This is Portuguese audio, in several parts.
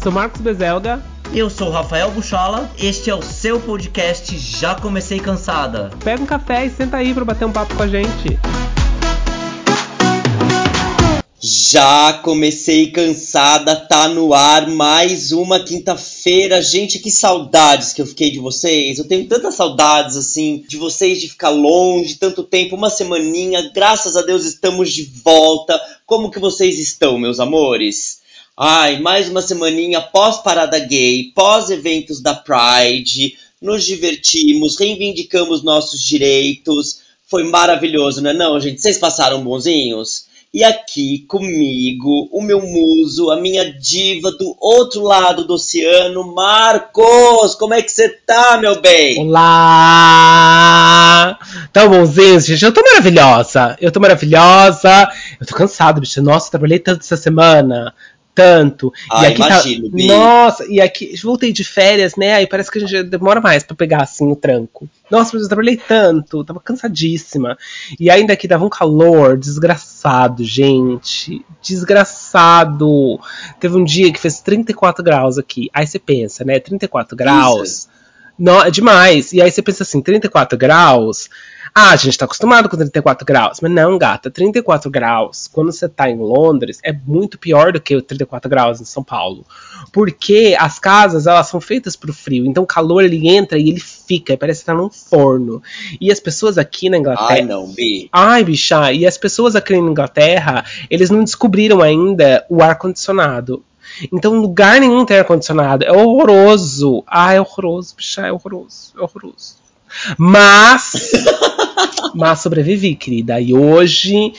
Eu sou Marcos Bezelga. Eu sou o Rafael Buchola. Este é o seu podcast Já Comecei Cansada. Pega um café e senta aí para bater um papo com a gente. Já comecei cansada, tá no ar mais uma quinta-feira. Gente, que saudades que eu fiquei de vocês. Eu tenho tantas saudades assim de vocês de ficar longe tanto tempo, uma semaninha. Graças a Deus estamos de volta. Como que vocês estão, meus amores? Ai, mais uma semaninha pós parada gay, pós eventos da Pride. Nos divertimos, reivindicamos nossos direitos. Foi maravilhoso, não é não, gente? Vocês passaram bonzinhos? E aqui comigo, o meu muso, a minha diva do outro lado do oceano, Marcos! Como é que você tá, meu bem? Olá! Tão bonzinho, gente? Eu tô maravilhosa! Eu tô maravilhosa! Eu tô cansado, bicho. Nossa, trabalhei tanto essa semana tanto. Ah, e aqui imagino, tá... Bi. Nossa, e aqui voltei de férias, né? Aí parece que a gente demora mais pra pegar assim o tranco. Nossa, mas eu trabalhei tanto, tava cansadíssima. E ainda aqui dava um calor desgraçado, gente. Desgraçado. Teve um dia que fez 34 graus aqui. Aí você pensa, né? 34 graus. Não, é demais. E aí você pensa assim, 34 graus. Ah, a gente tá acostumado com 34 graus. Mas não, gata, 34 graus, quando você tá em Londres, é muito pior do que o 34 graus em São Paulo. Porque as casas, elas são feitas pro frio. Então o calor, ele entra e ele fica. Parece que tá num forno. E as pessoas aqui na Inglaterra... Ai, não, Bi. Ai, bicha, e as pessoas aqui na Inglaterra, eles não descobriram ainda o ar-condicionado. Então, lugar nenhum tem ar-condicionado. É horroroso. Ah, é horroroso, bicha, é horroroso. É horroroso. Mas. mas sobrevivi, querida. E hoje.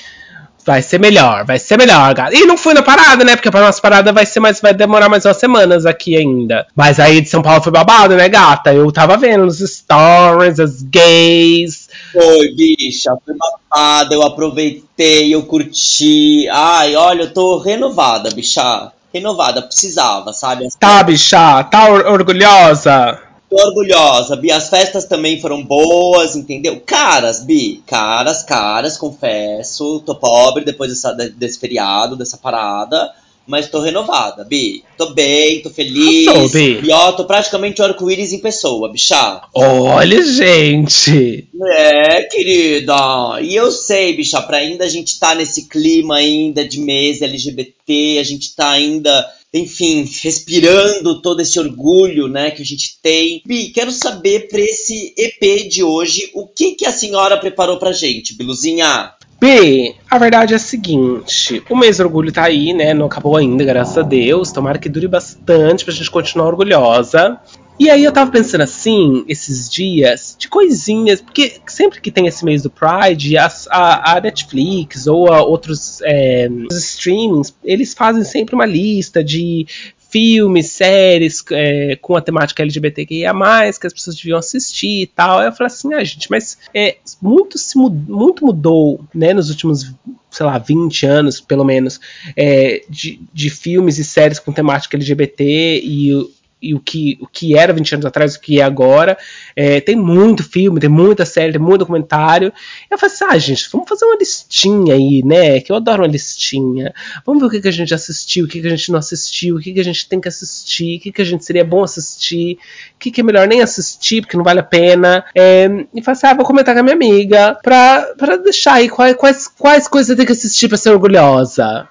Vai ser melhor, vai ser melhor, gata. E não fui na parada, né? Porque a nossa parada vai ser mais, vai demorar mais umas semanas aqui ainda. Mas aí de São Paulo foi babado, né, gata? Eu tava vendo nos stories, as gays. Foi, bicha, foi babada, eu aproveitei, eu curti. Ai, olha, eu tô renovada, bicha. Renovada, precisava, sabe? Tá, bicha? Tá or orgulhosa? Tô orgulhosa, Bi. As festas também foram boas, entendeu? Caras, Bi. Caras, caras, confesso. Tô pobre depois dessa, desse feriado, dessa parada. Mas tô renovada, Bi. Tô bem, tô feliz. Tô, Bi. E ó, tô praticamente o arco-íris em pessoa, bicha. Olha, gente. É, querida. E eu sei, bicha, pra ainda a gente tá nesse clima ainda de mês LGBT, a gente tá ainda enfim, respirando todo esse orgulho, né, que a gente tem. Bi, quero saber para esse EP de hoje, o que que a senhora preparou pra gente, Biluzinha? B, a verdade é a seguinte: o mês do orgulho tá aí, né? Não acabou ainda, graças a Deus. Tomara que dure bastante pra gente continuar orgulhosa. E aí eu tava pensando assim, esses dias, de coisinhas, porque sempre que tem esse mês do Pride, a, a, Netflix ou a outros é, streamings, eles fazem sempre uma lista de filmes, séries é, com a temática LGBTQIA+, que as pessoas deviam assistir e tal. Aí eu falei assim, ah, gente, mas é, muito, se mud muito mudou, né, nos últimos, sei lá, 20 anos, pelo menos, é, de, de filmes e séries com temática LGBT e e o que, o que era 20 anos atrás, o que é agora. É, tem muito filme, tem muita série, tem muito documentário. Eu falei assim, ah, gente, vamos fazer uma listinha aí, né? Que eu adoro uma listinha. Vamos ver o que, que a gente assistiu, o que, que a gente não assistiu, o que, que a gente tem que assistir, o que, que a gente seria bom assistir, o que, que é melhor nem assistir, porque não vale a pena. É, e falei assim, ah, vou comentar com a minha amiga pra, pra deixar aí quais, quais, quais coisas você tem que assistir pra ser orgulhosa.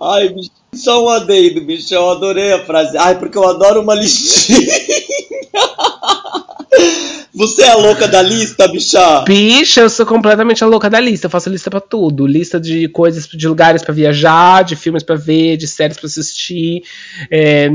Ai, bicho. Só um adendo, bicho. Eu adorei a frase. Ai, porque eu adoro uma listinha. Você é a louca da lista, bicha? Bicha, eu sou completamente a louca da lista. Eu faço lista pra tudo. Lista de coisas, de lugares pra viajar, de filmes pra ver, de séries pra assistir. É,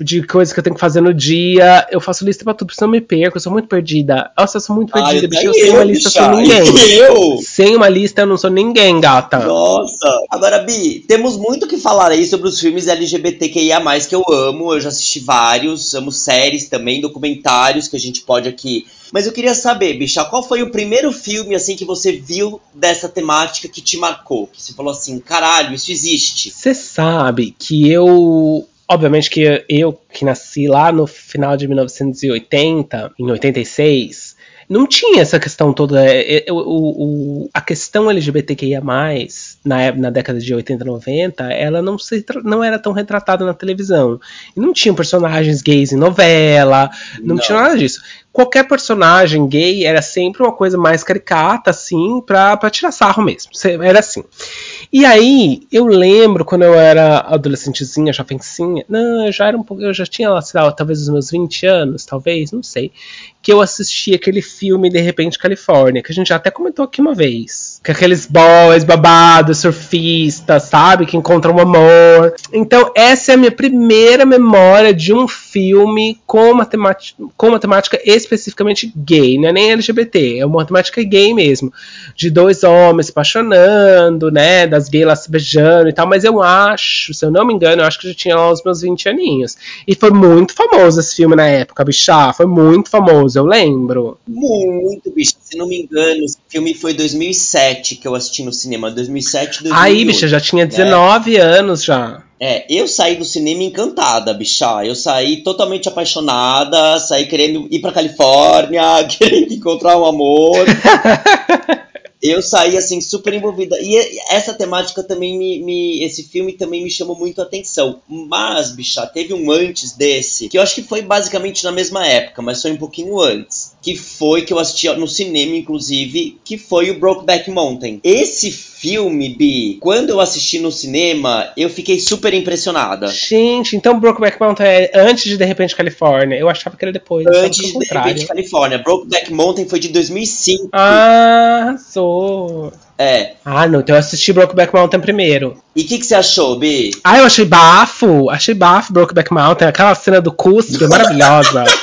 de coisas que eu tenho que fazer no dia. Eu faço lista pra tudo, senão eu me perco. Eu sou muito perdida. Nossa, eu sou muito perdida, Ai, bicho. eu, sem uma lista, eu sou ninguém. Eu? Sem uma lista, eu não sou ninguém, gata. Nossa. Agora, Bi, temos muito o que falar aí sobre os filmes LGBTQIA+, que eu amo. Eu já assisti vários. Amo séries também, documentários que a gente pode aqui... Mas eu queria saber, bicha, qual foi o primeiro filme, assim, que você viu dessa temática que te marcou? Que você falou assim, caralho, isso existe. Você sabe que eu obviamente que eu que nasci lá no final de 1980, em 86, não tinha essa questão toda. É, é, o, o, a questão LGBTQIA, na, na década de 80 90, ela não, se, não era tão retratada na televisão. E não tinham personagens gays em novela, não, não. tinha nada disso qualquer personagem gay era sempre uma coisa mais caricata, assim, pra, pra tirar sarro mesmo. Era assim. E aí, eu lembro quando eu era adolescentezinha, jovencinha, não, eu já era um pouco, eu já tinha, sei lá, talvez os meus 20 anos, talvez, não sei, que eu assisti aquele filme De Repente Califórnia, que a gente já até comentou aqui uma vez. Que aqueles boys babados, surfistas, sabe? Que encontram o amor. Então, essa é a minha primeira memória de um filme com uma temática, com uma temática especificamente gay, não é nem LGBT, é uma temática gay mesmo. De dois homens se apaixonando, né? Das gays lá se beijando e tal. Mas eu acho, se eu não me engano, eu acho que eu já tinha lá os meus 20 aninhos. E foi muito famoso esse filme na época, bichá. Foi muito famoso eu lembro. Muito, bicho. Se não me engano, esse filme foi 2007 que eu assisti no cinema. 2007, 2008. Aí, bicha, já tinha 19 né? anos já. É, eu saí do cinema encantada, bicha. Eu saí totalmente apaixonada, saí querendo ir pra Califórnia, querendo encontrar um amor. eu saí assim super envolvida. E essa temática também me, me, esse filme também me chamou muito a atenção. Mas bicha teve um antes desse que eu acho que foi basicamente na mesma época mas foi um pouquinho antes que foi que eu assisti no cinema inclusive que foi o Brokeback Mountain esse filme, Bi, quando eu assisti no cinema, eu fiquei super impressionada. Gente, então Brokeback Mountain é antes de De Repente Califórnia. Eu achava que era depois. Antes de De Repente Califórnia. Brokeback Mountain foi de 2005. Ah, sou. É. Ah, não. Então eu assisti Brokeback Mountain primeiro. E o que, que você achou, Bi? Ah, eu achei bafo. Achei bafo Brokeback Mountain. Aquela cena do cuspe maravilhosa.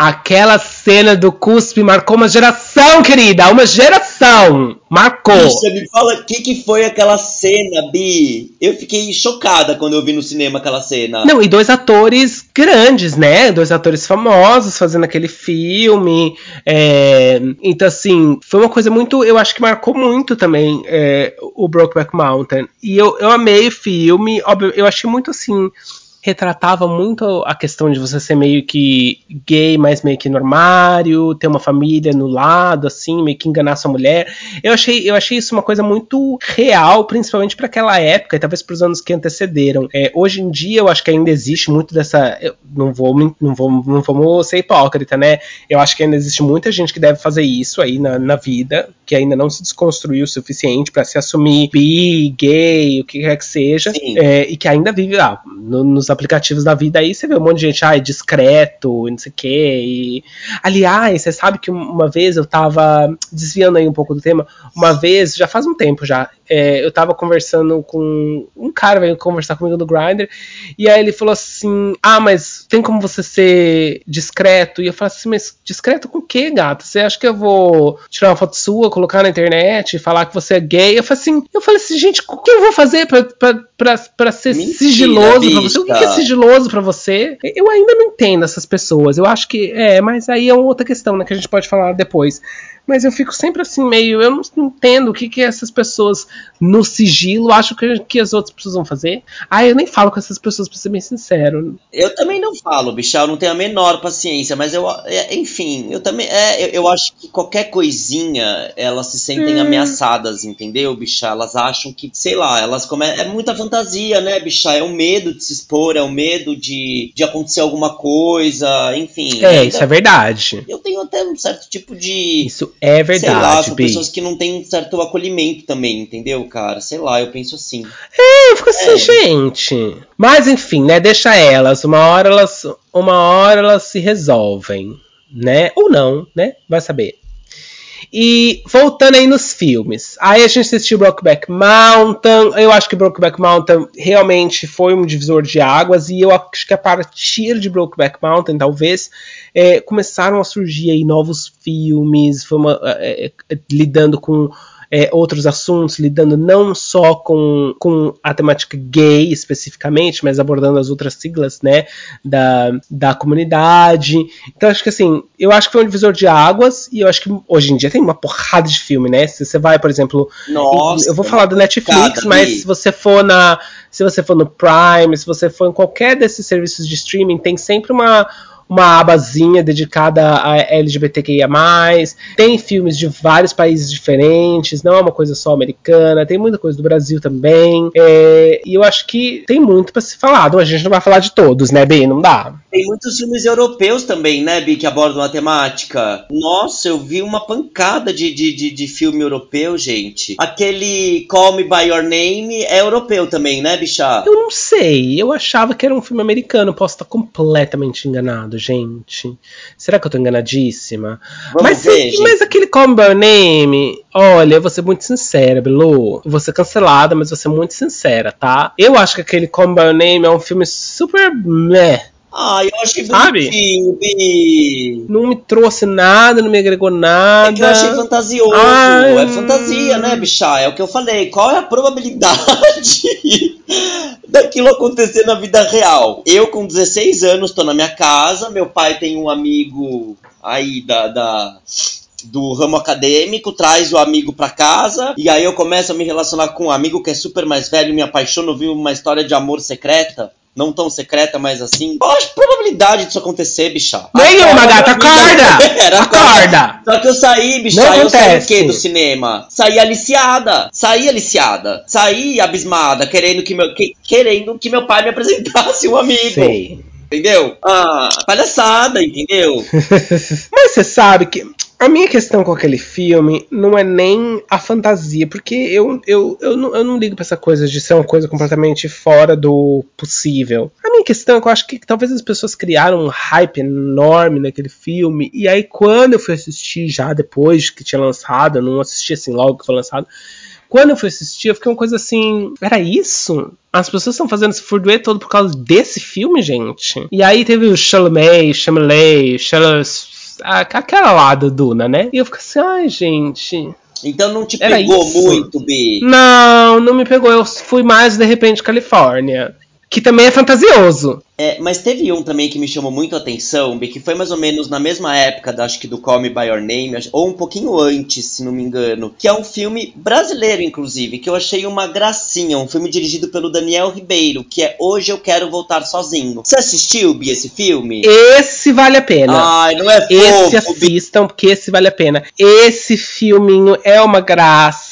Aquela cena do cuspe marcou uma geração, querida! Uma geração! Marcou! Bicha, me fala o que, que foi aquela cena, Bi. Eu fiquei chocada quando eu vi no cinema aquela cena. Não, e dois atores grandes, né? Dois atores famosos fazendo aquele filme. É... Então, assim, foi uma coisa muito. Eu acho que marcou muito também é, o Brokeback Mountain. E eu, eu amei o filme. Óbvio, eu achei muito assim retratava muito a questão de você ser meio que gay, mas meio que normário, ter uma família no lado, assim, meio que enganar sua mulher. Eu achei, eu achei isso uma coisa muito real, principalmente para aquela época e talvez para os anos que antecederam. É, hoje em dia, eu acho que ainda existe muito dessa. Não vou, não vou, não vamos ser hipócrita, né? Eu acho que ainda existe muita gente que deve fazer isso aí na, na vida, que ainda não se desconstruiu o suficiente para se assumir bi, gay, o que quer que seja, é, e que ainda vive ah, no, nos aplicativos da vida aí, você vê um monte de gente, ai, discreto, e não sei o quê. E... Aliás, você sabe que uma vez eu tava desviando aí um pouco do tema, uma vez, já faz um tempo já, é, eu tava conversando com um cara veio conversar comigo no Grindr, e aí ele falou assim: Ah, mas tem como você ser discreto? E eu falei assim, mas discreto com o quê, gata? Você acha que eu vou tirar uma foto sua, colocar na internet, falar que você é gay? Eu falei assim, eu falei assim, gente, o que eu vou fazer pra, pra, pra, pra ser Mentira, sigiloso bicha. pra você? O que é sigiloso pra você? Eu ainda não entendo essas pessoas. Eu acho que é, mas aí é outra questão, né? Que a gente pode falar depois. Mas eu fico sempre assim, meio. Eu não entendo o que, que essas pessoas no sigilo acham que, que as outras pessoas vão fazer. Ah, eu nem falo com essas pessoas, pra ser bem sincero. Eu também não falo, bichal, não tenho a menor paciência, mas eu. É, enfim, eu também. É, eu, eu, acho que qualquer coisinha elas se sentem hum. ameaçadas, entendeu, bichá? Elas acham que, sei lá, elas come... É muita fantasia, né, bichá? É o medo de se expor, é o medo de, de acontecer alguma coisa, enfim. É, ainda... isso é verdade. Eu tenho até um certo tipo de. Isso é verdade. Sei lá, são pessoas que não têm certo acolhimento também, entendeu, cara? Sei lá, eu penso assim. É, eu fico assim, é. gente. Mas enfim, né? Deixa elas. Uma hora elas. Uma hora elas se resolvem, né? Ou não, né? Vai saber. E voltando aí nos filmes. Aí a gente assistiu Brokeback Mountain. Eu acho que Brokeback Mountain realmente foi um divisor de águas. E eu acho que a partir de Brokeback Mountain, talvez, é, começaram a surgir aí novos filmes, uma, é, é, lidando com é, outros assuntos, lidando não só com, com a temática gay especificamente, mas abordando as outras siglas, né, da, da comunidade. Então acho que assim, eu acho que foi um divisor de águas e eu acho que hoje em dia tem uma porrada de filme, né? Se você vai, por exemplo, Nossa, eu vou falar do Netflix, mas se você for na se você for no Prime, se você for em qualquer desses serviços de streaming, tem sempre uma uma abazinha dedicada a LGBTQIA+. Tem filmes de vários países diferentes, não é uma coisa só americana, tem muita coisa do Brasil também. É, e eu acho que tem muito para se falar. a gente não vai falar de todos, né, Bem? Não dá. Tem muitos filmes europeus também, né, Bi, que abordam a temática. Nossa, eu vi uma pancada de, de, de, de filme europeu, gente. Aquele Call Me By Your Name é europeu também, né, bicha? Eu não sei. Eu achava que era um filme americano. Posso estar completamente enganado, gente. Será que eu tô enganadíssima? Vamos mas, ver, gente. mas aquele Call Me By Your Name, olha, eu vou ser muito sincera, Belu. Vou ser cancelada, mas vou ser muito sincera, tá? Eu acho que aquele Call Me By Your Name é um filme super meh. Ah, eu achei bonitinho, Bi. Não me trouxe nada, não me agregou nada. É que eu achei fantasioso. Ah, é fantasia, né, bicha? É o que eu falei. Qual é a probabilidade daquilo acontecer na vida real? Eu, com 16 anos, tô na minha casa. Meu pai tem um amigo aí da. da do ramo acadêmico, traz o amigo pra casa, e aí eu começo a me relacionar com um amigo que é super mais velho, me apaixono, vi uma história de amor secreta, não tão secreta, mas assim. Qual a probabilidade disso acontecer, bicha? Nenhuma, gata, acorda! Era, Acorda! Só que eu saí, bicha, Não eu saí o acontece. quê do cinema? Saí aliciada. Saí aliciada. Saí abismada, querendo que meu, que- querendo que meu pai me apresentasse um amigo. Sei. Entendeu? Ah, palhaçada, entendeu? Mas você sabe que a minha questão com aquele filme não é nem a fantasia, porque eu, eu, eu, não, eu não ligo pra essa coisa de ser uma coisa completamente fora do possível. A minha questão é que eu acho que talvez as pessoas criaram um hype enorme naquele filme, e aí quando eu fui assistir já depois que tinha lançado, eu não assisti assim logo que foi lançado. Quando eu fui assistir, eu fiquei uma coisa assim. Era isso? As pessoas estão fazendo esse furduê todo por causa desse filme, gente? E aí teve o Chalamet, Chalamet, Aquela lá do Duna, né? E eu fico assim, ai, gente. Então não te pegou muito, Bi. Não, não me pegou. Eu fui mais de repente Califórnia. Que também é fantasioso. É, mas teve um também que me chamou muito a atenção, que foi mais ou menos na mesma época, da, acho que do Call Me By Your Name, ou um pouquinho antes, se não me engano, que é um filme brasileiro, inclusive, que eu achei uma gracinha, um filme dirigido pelo Daniel Ribeiro, que é Hoje Eu Quero Voltar Sozinho. Você assistiu, Bi, esse filme? Esse vale a pena. Ai, não é Esse fofo, Bi? assistam, porque esse vale a pena. Esse filminho é uma graça.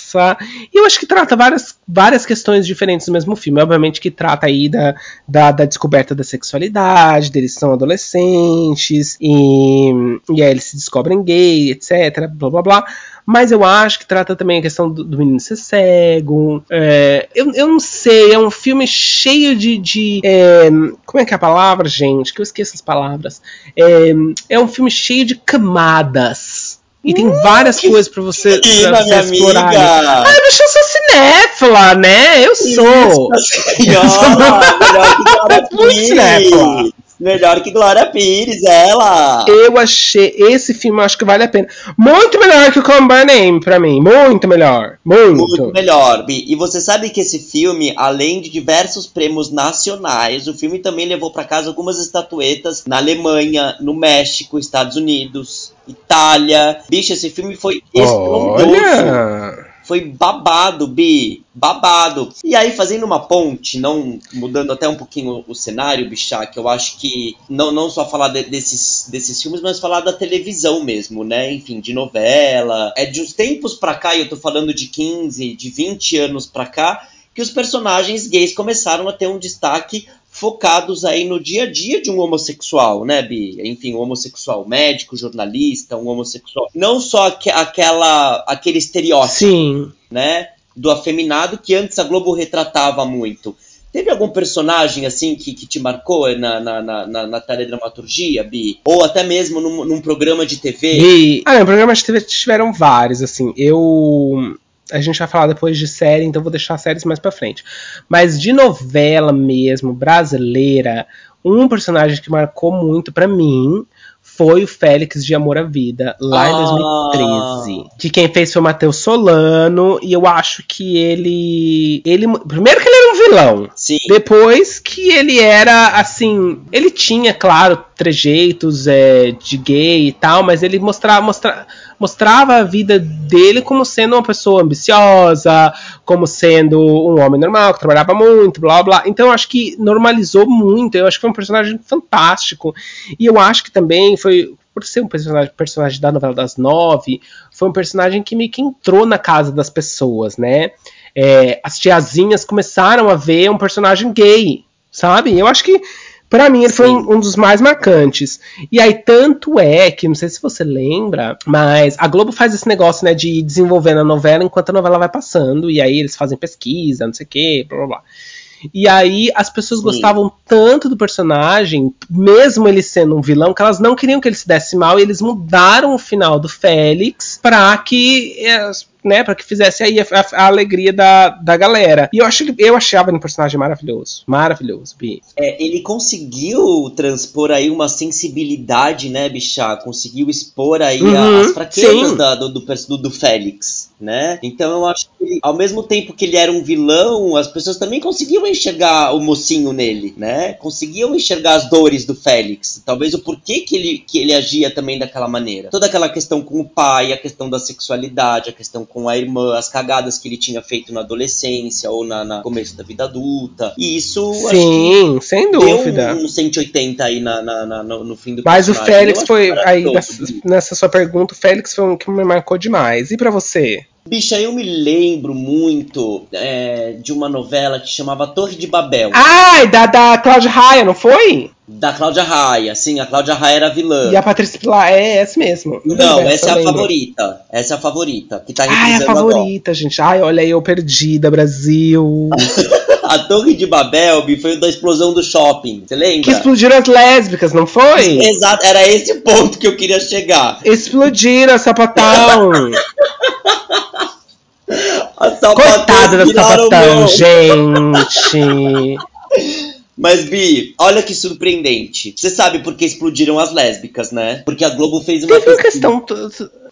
E eu acho que trata várias, várias questões diferentes no mesmo filme. Obviamente que trata aí da, da, da descoberta da sexualidade, deles são adolescentes, e, e aí eles se descobrem gay, etc. Blá blá blá. Mas eu acho que trata também a questão do, do menino ser cego. É, eu, eu não sei, é um filme cheio de. de é, como é que é a palavra, gente? Que eu esqueço as palavras. É, é um filme cheio de camadas. E tem várias coisas pra você, pra Menina, você explorar. amiga. Ai, mas eu sou cinéfila, né? Eu sou. Senhora, melhor que Glória Muito cinéfila. Pires. Melhor que Glória Pires, ela. Eu achei esse filme, acho que vale a pena. Muito melhor que o By Name pra mim. Muito melhor. Muito. Muito melhor, Bi. E você sabe que esse filme, além de diversos prêmios nacionais, o filme também levou pra casa algumas estatuetas na Alemanha, no México, Estados Unidos, Itália. Bicho, esse filme foi estrondoso. Olha. Foi babado, Bi. Babado. E aí, fazendo uma ponte, não mudando até um pouquinho o cenário, bichá, que eu acho que não, não só falar de- desses, desses filmes, mas falar da televisão mesmo, né? Enfim, de novela. É de uns tempos pra cá, e eu tô falando de 15, de 20 anos pra cá, que os personagens gays começaram a ter um destaque focados aí no dia a dia de um homossexual, né, Bi? Enfim, um homossexual médico, jornalista, um homossexual. Não só aque- aquela, aquele estereótipo Sim. né, do afeminado que antes a Globo retratava muito. Teve algum personagem assim que, que te marcou na, na, na, na, teledramaturgia, Bi? Ou até mesmo num, num programa de TV? Ah, no programa de TV tiveram vários, assim. Eu. A gente vai falar depois de série, então vou deixar séries mais pra frente. Mas de novela mesmo, brasileira, um personagem que marcou muito pra mim foi o Félix de Amor à Vida, lá em Ah. 2013. Que quem fez foi o Matheus Solano, e eu acho que ele. ele primeiro que ele era vilão. Sim. Depois que ele era assim, ele tinha, claro, trejeitos é, de gay e tal, mas ele mostrava, mostra, mostrava a vida dele como sendo uma pessoa ambiciosa, como sendo um homem normal, que trabalhava muito, blá blá. Então eu acho que normalizou muito. Eu acho que foi um personagem fantástico. E eu acho que também foi por ser um personagem, personagem da novela das nove, foi um personagem que meio que entrou na casa das pessoas, né? É, as tiazinhas começaram a ver um personagem gay, sabe? Eu acho que para mim, ele Sim. foi um, dos mais marcantes. E aí, tanto é que, não sei se você lembra, mas a Globo faz esse negócio, né, de ir desenvolvendo a novela enquanto a novela vai passando. E aí eles fazem pesquisa, não sei o quê, blá blá blá. E aí as pessoas Sim. gostavam tanto do personagem, mesmo ele sendo um vilão, que elas não queriam que ele se desse mal, e eles mudaram o final do Félix para que eh, né, para que fizesse aí a, a, a, alegria da, da galera. E eu, acho, eu achava ele um personagem maravilhoso. Maravilhoso, Bi. É, ele conseguiu transpor aí uma sensibilidade, né, bicha? Conseguiu expor aí uhum, as fraquezas da, do, do, do, Félix, né? Então eu acho que, ao mesmo tempo que ele era um vilão, as pessoas também conseguiam enxergar o mocinho nele, né? Conseguiam enxergar as dores do Félix. Talvez o porquê que ele, que ele agia também daquela maneira. Toda aquela questão com o pai, a questão da sexualidade, a questão com a irmã, as cagadas que ele tinha feito na adolescência ou na, na começo da vida adulta. E isso. Sim, sem dúvida. Deu um, um 180 aí na, na, na no, no, fim do Mas o Félix foi. Aí, nessa, nessa, sua pergunta, o Félix foi um que me marcou demais. E para você? Bicha, eu me lembro muito é, de uma novela que chamava Torre de Babel. Ah, da, da Cláudia Raia, não foi? Da Cláudia Raia, sim, a Cláudia Raia era vilã. E a Patrícia Pilar é essa mesmo. Não, essa é a lembro. favorita. Essa é a favorita, que tá é a favorita, agora. gente. Ai, olha aí, eu perdida, Brasil. a Torre de Babel foi da explosão do shopping, você lembra? Que explodiram as lésbicas, não foi? Exato, era esse ponto que eu queria chegar. Explodiram, sapatão. Coitada da sapatão, gente. Mas, Bi, olha que surpreendente. Você sabe por que explodiram as lésbicas, né? Porque a Globo fez uma. Teve uma questão.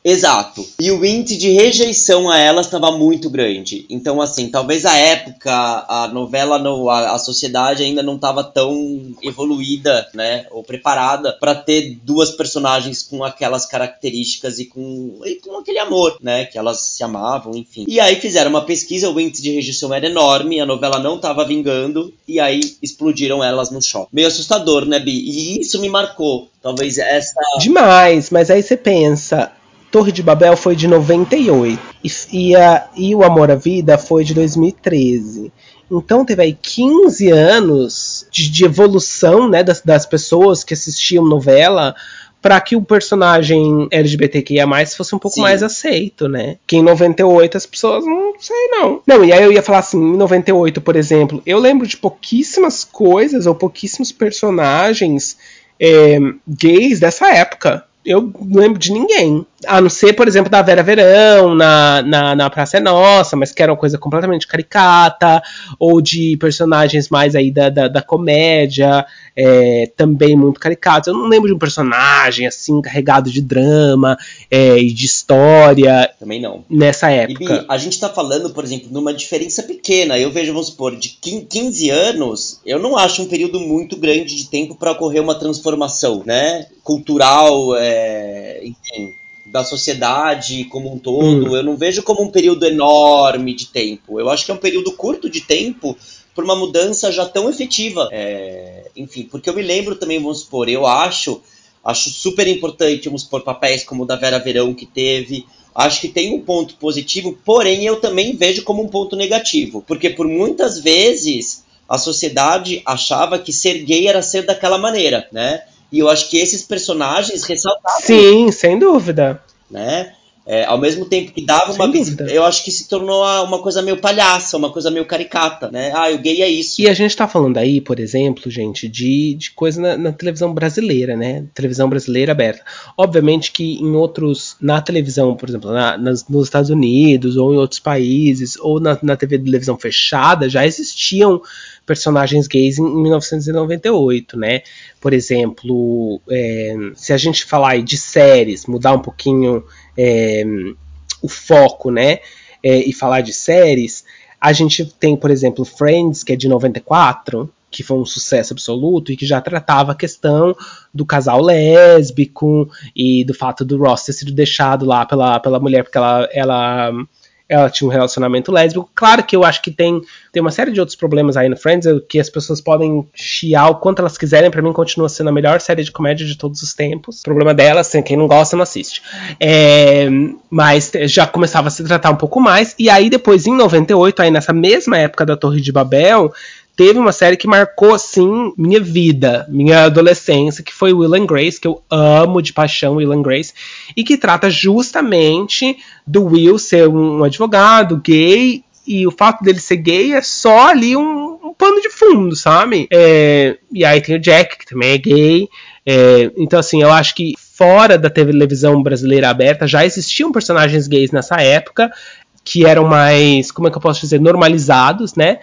Exato. E o índice de rejeição a elas estava muito grande. Então, assim, talvez a época, a novela, no, a, a sociedade ainda não estava tão evoluída, né? Ou preparada para ter duas personagens com aquelas características e com, e com aquele amor, né? Que elas se amavam, enfim. E aí fizeram uma pesquisa, o índice de rejeição era enorme, a novela não estava vingando, e aí explodiram elas no shopping. Meio assustador, né, Bi? E isso me marcou. Talvez essa. Demais, mas aí você pensa Torre de Babel foi de 98 e, e, a, e O Amor à Vida foi de 2013. Então teve aí 15 anos de, de evolução né, das, das pessoas que assistiam novela para que o personagem LGBTQIA fosse um pouco Sim. mais aceito, né? Que em 98 as pessoas não sei não. Não, e aí eu ia falar assim, em 98, por exemplo, eu lembro de pouquíssimas coisas ou pouquíssimos personagens é, gays dessa época eu não lembro de ninguém. A não ser, por exemplo, da Vera Verão na, na, na Praça é Nossa, mas que era uma coisa completamente caricata, ou de personagens mais aí da, da, da comédia, é, também muito caricatos. Eu não lembro de um personagem assim, carregado de drama é, e de história. Também não. Nessa época. E, Bi, a gente tá falando, por exemplo, numa diferença pequena. Eu vejo, vamos supor, de 15 anos, eu não acho um período muito grande de tempo para ocorrer uma transformação, né? Cultural, é, enfim da sociedade como um todo. Hum. Eu não vejo como um período enorme de tempo. Eu acho que é um período curto de tempo por uma mudança já tão efetiva. É, enfim, porque eu me lembro também, vamos supor, eu acho, acho super importante, vamos supor, papéis como o da Vera Verão que teve. Acho que tem um ponto positivo, porém eu também vejo como um ponto negativo. Porque por muitas vezes a sociedade achava que ser gay era ser daquela maneira, né? E eu acho que esses personagens ressaltavam. Sim, sem dúvida. Né? É, ao mesmo tempo que dava Sem uma visita, eu acho que se tornou uma coisa meio palhaça, uma coisa meio caricata, né? Ah, o gay é isso. E a gente tá falando aí, por exemplo, gente, de, de coisa na, na televisão brasileira, né? Televisão brasileira aberta. Obviamente que em outros, na televisão, por exemplo, na, nas, nos Estados Unidos ou em outros países, ou na, na TV de televisão fechada, já existiam personagens gays em 1998, né? Por exemplo, é, se a gente falar de séries, mudar um pouquinho é, o foco, né? É, e falar de séries, a gente tem, por exemplo, Friends, que é de 94, que foi um sucesso absoluto e que já tratava a questão do casal lésbico e do fato do Ross ter sido deixado lá pela, pela mulher porque ela, ela ela tinha um relacionamento lésbico. Claro que eu acho que tem, tem uma série de outros problemas aí no Friends, que as pessoas podem chiar o quanto elas quiserem. para mim, continua sendo a melhor série de comédia de todos os tempos. O problema dela, assim, quem não gosta, não assiste. É, mas já começava a se tratar um pouco mais. E aí, depois, em 98, aí nessa mesma época da Torre de Babel, teve uma série que marcou, assim, minha vida, minha adolescência, que foi Will and Grace, que eu amo de paixão Will and Grace, e que trata justamente do Will ser um advogado gay, e o fato dele ser gay é só ali um, um pano de fundo, sabe? É, e aí tem o Jack, que também é gay. É, então, assim, eu acho que fora da televisão brasileira aberta já existiam personagens gays nessa época que eram mais, como é que eu posso dizer, normalizados, né?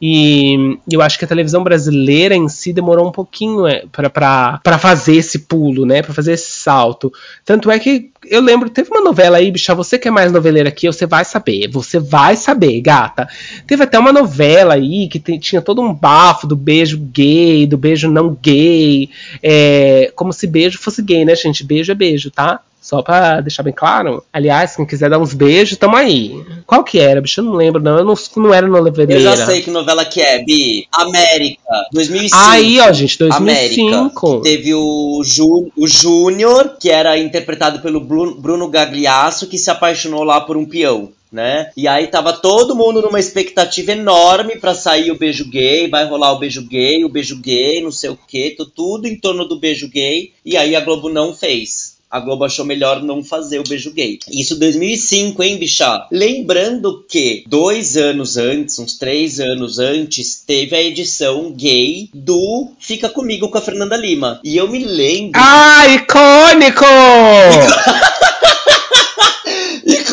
E eu acho que a televisão brasileira em si demorou um pouquinho é, para fazer esse pulo, né? Para fazer esse salto. Tanto é que eu lembro, teve uma novela aí, bicha, você que é mais noveleira aqui, você vai saber. Você vai saber, gata. Teve até uma novela aí que tinha todo um bafo do beijo gay, do beijo não gay. É, como se beijo fosse gay, né, gente? Beijo é beijo, tá? Só pra deixar bem claro. Aliás, quem quiser dar uns beijos, tamo aí. Qual que era, bicho? Eu não lembro, não. Eu não, não era no Eu já sei que novela que é, Bi. América, 2005. Aí, ó, gente, 2005. América, teve o, Ju, o Júnior, que era interpretado pelo Bruno Gagliasso, que se apaixonou lá por um peão. Né? E aí tava todo mundo numa expectativa enorme para sair o beijo gay, vai rolar o beijo gay, o beijo gay, não sei o que, tudo em torno do beijo gay, e aí a Globo não fez a Globo achou melhor não fazer o beijo gay. Isso 2005, hein, bicha? Lembrando que dois anos antes, uns três anos antes, teve a edição gay do Fica Comigo com a Fernanda Lima. E eu me lembro. Ah, icônico!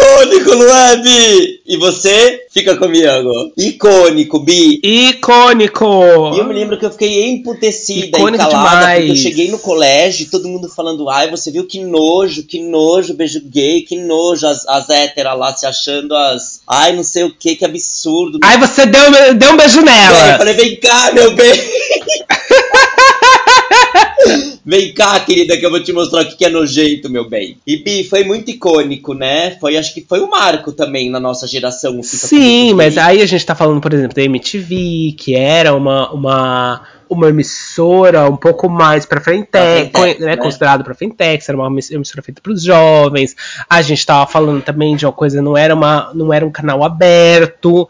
Icônico, Bi? E você? Fica comigo. Icônico, Bi. Icônico. E eu me lembro que eu fiquei emputecida Icônico e calada, demais. porque eu cheguei no colégio, todo mundo falando, ai, você viu que nojo, que nojo, beijo gay, que nojo, as, as héteras lá se achando as, ai, não sei o que, que absurdo. Ai, você deu, deu um beijo nela. Eu falei, vem cá, meu bem. Vem cá, querida, que eu vou te mostrar o que é nojento, meu bem. E Bi, foi muito icônico, né? Foi, acho que foi um marco também na nossa geração. Sim, mas aí a gente tá falando, por exemplo, da MTV, que era uma, uma, uma emissora um pouco mais pra frente, né, né? considerado pra frentex, era uma emissora feita pros jovens. A gente tava falando também de uma coisa, não era, uma, não era um canal aberto.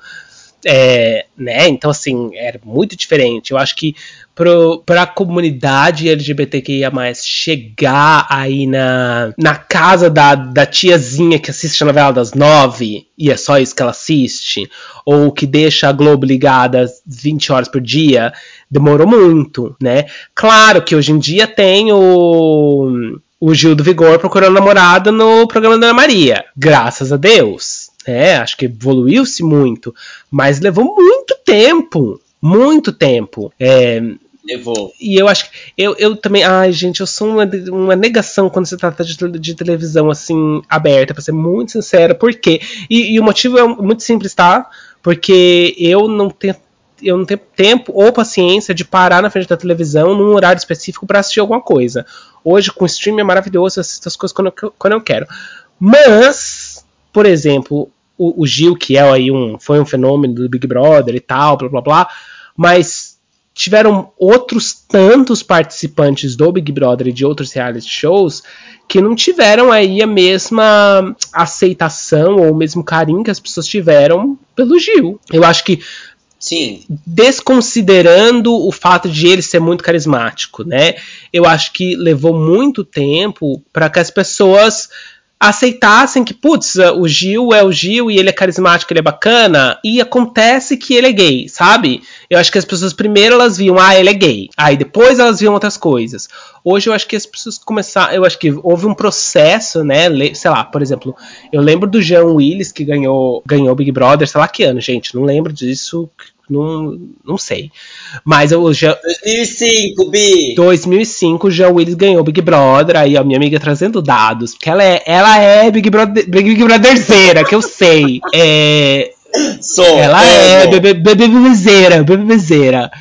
É, né? Então, assim, era muito diferente. Eu acho que para a comunidade LGBTQIA, chegar aí na, na casa da, da tiazinha que assiste a novela das nove e é só isso que ela assiste, ou que deixa a Globo ligada 20 horas por dia, demorou muito, né? Claro que hoje em dia tem o, o Gil do Vigor procurando namorada no programa da Ana Maria, graças a Deus. É, acho que evoluiu-se muito, mas levou muito tempo muito tempo. É, Levou. E eu acho que. Eu, eu também. Ai, gente, eu sou uma, uma negação quando se trata de, de televisão, assim, aberta, pra ser muito sincera. Por quê? E, e o motivo é muito simples, tá? Porque eu não tenho eu não tenho tempo ou paciência de parar na frente da televisão num horário específico para assistir alguma coisa. Hoje, com o streaming é maravilhoso, eu assisto as coisas quando eu, quando eu quero. Mas, por exemplo, o, o, Gil, que é aí um, foi um fenômeno do Big Brother e tal, blá blá blá, mas tiveram outros tantos participantes do Big Brother e de outros reality shows que não tiveram aí a mesma aceitação ou o mesmo carinho que as pessoas tiveram pelo Gil. Eu acho que Sim. Desconsiderando o fato de ele ser muito carismático, né? Eu acho que levou muito tempo para que as pessoas aceitassem que, putz, o Gil é o Gil e ele é carismático, ele é bacana, e acontece que ele é gay, sabe? Eu acho que as pessoas primeiro elas viam, ah, ele é gay. Aí depois elas viam outras coisas. Hoje eu acho que as pessoas começaram, eu acho que houve um processo, né? Sei lá, por exemplo, eu lembro do Jean Willis que ganhou ganhou Big Brother, sei lá que ano, gente, não lembro disso, não, não sei. Mas eu já. 2005, Bi! 2005, já o Willis ganhou Big Brother. Aí, a minha amiga trazendo dados. Porque ela é, ela é Big Brother, Big Brotherzeira, que eu sei. É. Sou. Ela é bebezeira, bebezeira.